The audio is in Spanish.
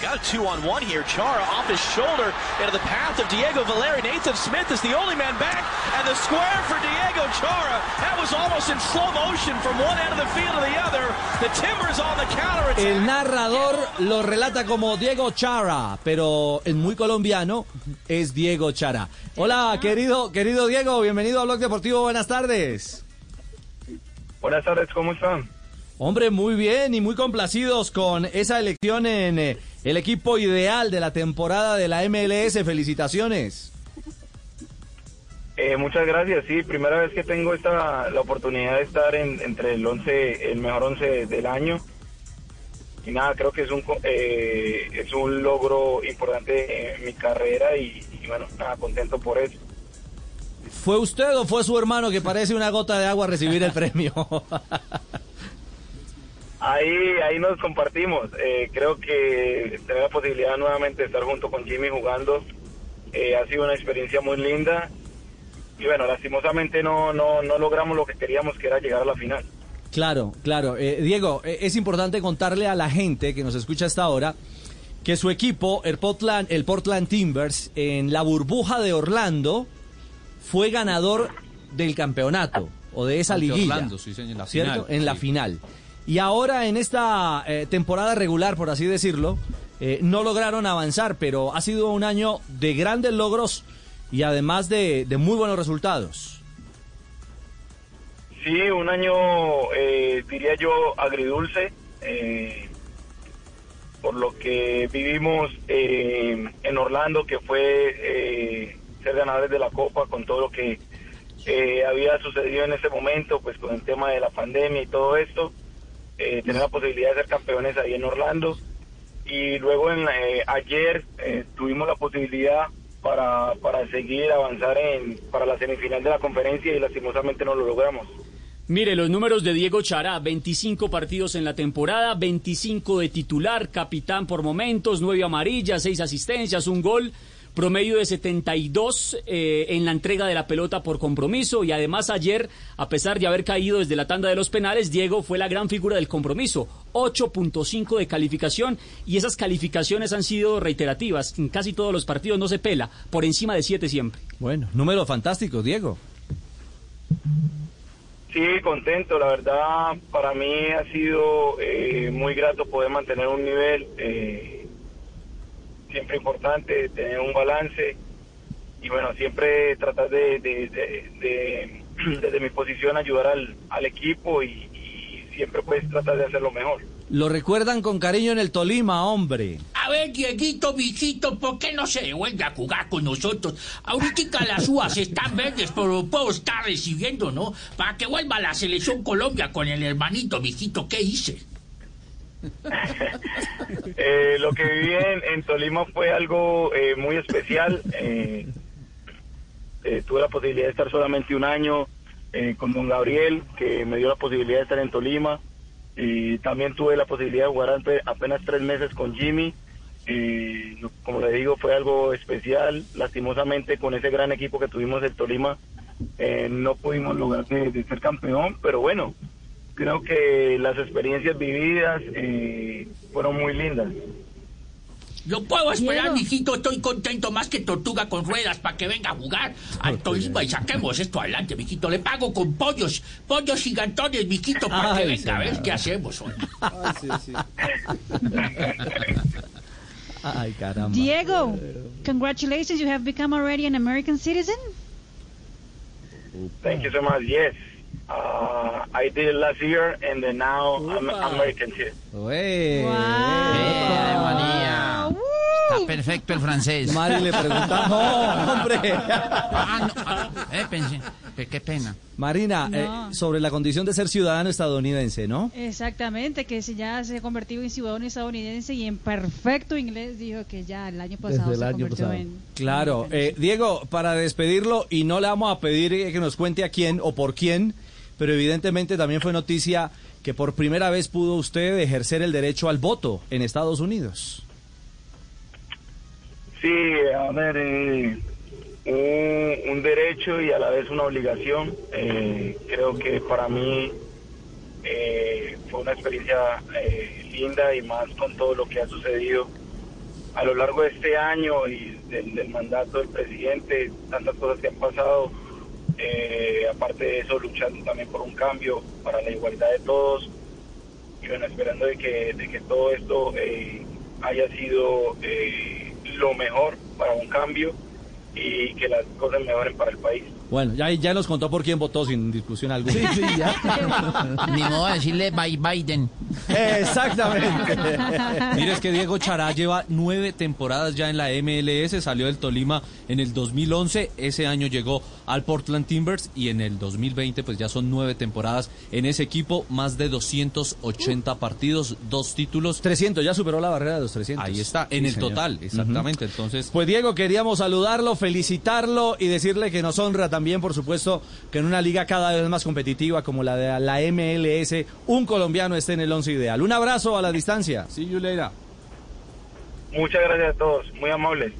Got a two-on-one here. Chara off his shoulder into the path of Diego Valeri. Nathan Smith is the only man back, and the square for Diego Chara. That was almost in slow motion from one end of the field to the other. The Timbers on the counter attack. El narrador lo relata como Diego Chara, pero en muy colombiano es Diego Chara. Hola, querido, querido Diego, bienvenido a Blog Deportivo, buenas tardes. Buenas tardes, ¿cómo están? Hombre, muy bien y muy complacidos con esa elección en eh, el equipo ideal de la temporada de la MLS. Felicitaciones. Eh, muchas gracias, sí, primera vez que tengo esta la oportunidad de estar en, entre el 11, el mejor 11 del año. Y nada, creo que es un eh, es un logro importante en mi carrera y, y bueno, nada, contento por eso. ¿Fue usted o fue su hermano que parece una gota de agua recibir el premio? Ahí, ahí nos compartimos. Eh, creo que tener la posibilidad nuevamente de estar junto con Jimmy jugando eh, ha sido una experiencia muy linda. Y bueno, lastimosamente no, no, no logramos lo que queríamos, que era llegar a la final. Claro, claro. Eh, Diego, eh, es importante contarle a la gente que nos escucha hasta ahora que su equipo, el Portland, el Portland Timbers, en la burbuja de Orlando, fue ganador del campeonato o de esa liguilla. Orlando, sí, señor, en la ¿cierto? final, En la sí. final. Y ahora en esta eh, temporada regular, por así decirlo, eh, no lograron avanzar, pero ha sido un año de grandes logros y además de, de muy buenos resultados. Sí, un año, eh, diría yo, agridulce, eh, por lo que vivimos en Orlando, que fue ser ganadores de la Copa con todo lo que había sucedido en ese momento, pues con el tema de la pandemia y todo esto, eh, tener la posibilidad de ser campeones ahí en Orlando. Y luego en, eh, ayer eh, tuvimos la posibilidad para, para seguir avanzar en, para la semifinal de la conferencia y lastimosamente no lo logramos. Mire, los números de Diego Chará, 25 partidos en la temporada, 25 de titular, capitán por momentos, 9 amarillas, 6 asistencias, un gol, promedio de 72 eh, en la entrega de la pelota por compromiso y además ayer, a pesar de haber caído desde la tanda de los penales, Diego fue la gran figura del compromiso, 8.5 de calificación y esas calificaciones han sido reiterativas, en casi todos los partidos no se pela, por encima de 7 siempre. Bueno, número fantástico, Diego. Sí, contento. La verdad, para mí ha sido eh, muy grato poder mantener un nivel eh, siempre importante, tener un balance y bueno, siempre tratar de, de- de- de- desde mi posición ayudar al, al equipo y, y siempre pues tratar de hacerlo mejor. Lo recuerdan con cariño en el Tolima, hombre. A ver, Dieguito, mijito, ¿por qué no se devuelve a jugar con nosotros? Ahorita las uvas están verdes, pero puedo estar recibiendo, ¿no? Para que vuelva a la selección Colombia con el hermanito, mijito, ¿qué hice? Eh, lo que viví en, Tolima fue algo eh, muy especial. Eh, eh, tuve la posibilidad de estar solamente un año eh, con don Gabriel, que me dio la posibilidad de estar en Tolima. Y también tuve la posibilidad de jugar ape- apenas tres meses con Jimmy. Lo- como le digo, fue algo especial. Lastimosamente, con ese gran equipo que tuvimos en Tolima, eh, no pudimos lograr de ser campeón, pero bueno, creo que las experiencias vividas eh, fueron muy lindas. Lo puedo esperar, Diego. mijito, estoy contento más que tortuga con ruedas para que venga a jugar al Tolima y saquemos esto adelante, mijito. Le pago con pollos, pollos gigantones, mijito, para que venga a ver qué hacemos hoy. Ay, caramba. Diego, congratulations, you have become already an American citizen. Thank you so much. Yes, uh, I did it last year, and then now I'm American citizen. Ué. María. Woo! Está perfecto el francés. Mari le pregunta, no, hombre. Ah, no, ah, eh, pensé, qué- qué pena. Marina, No. eh, sobre la condición de ser ciudadano estadounidense, ¿no? Exactamente, que si ya se ha convertido en ciudadano estadounidense y en perfecto inglés dijo que ya el año pasado se convirtió en... Claro. Eh, Diego, para despedirlo, y no le vamos a pedir eh, que nos cuente a quién o por quién, pero evidentemente también fue noticia que por primera vez pudo usted ejercer el derecho al voto en Estados Unidos. Sí, a ver, eh, un, derecho y a la vez una obligación. Eh, creo que para mí eh, fue una experiencia eh, linda y más con todo lo que ha sucedido a lo largo de este año y del, del mandato del presidente, tantas cosas que han pasado, eh, aparte de eso, luchando también por un cambio para la igualdad de todos y bueno, esperando de que, de que todo esto eh, haya sido eh, lo mejor para un cambio y que las cosas mejoren para el país. Bueno, ya, ya nos contó por quién votó sin discusión alguna. Sí, sí, ya. Ni modo de decirle bye Biden. Exactamente. Mire, es que Diego Chará lleva nueve temporadas ya en la MLS, salió del Tolima en el 2011, ese año llegó al Portland Timbers y en el 2020 pues ya son nueve temporadas en ese equipo, más de 280 partidos, dos títulos. 300, ya superó la barrera de los 300. Ahí está, en Sí, el señor. total, exactamente. Entonces, Pues Diego, queríamos saludarlo, felicitarlo y decirle que nos honra también, por supuesto, que en una liga cada vez más competitiva como la de la MLS, un colombiano esté en el once ideal. Un abrazo a la distancia. You later. Muchas gracias a todos, muy amables.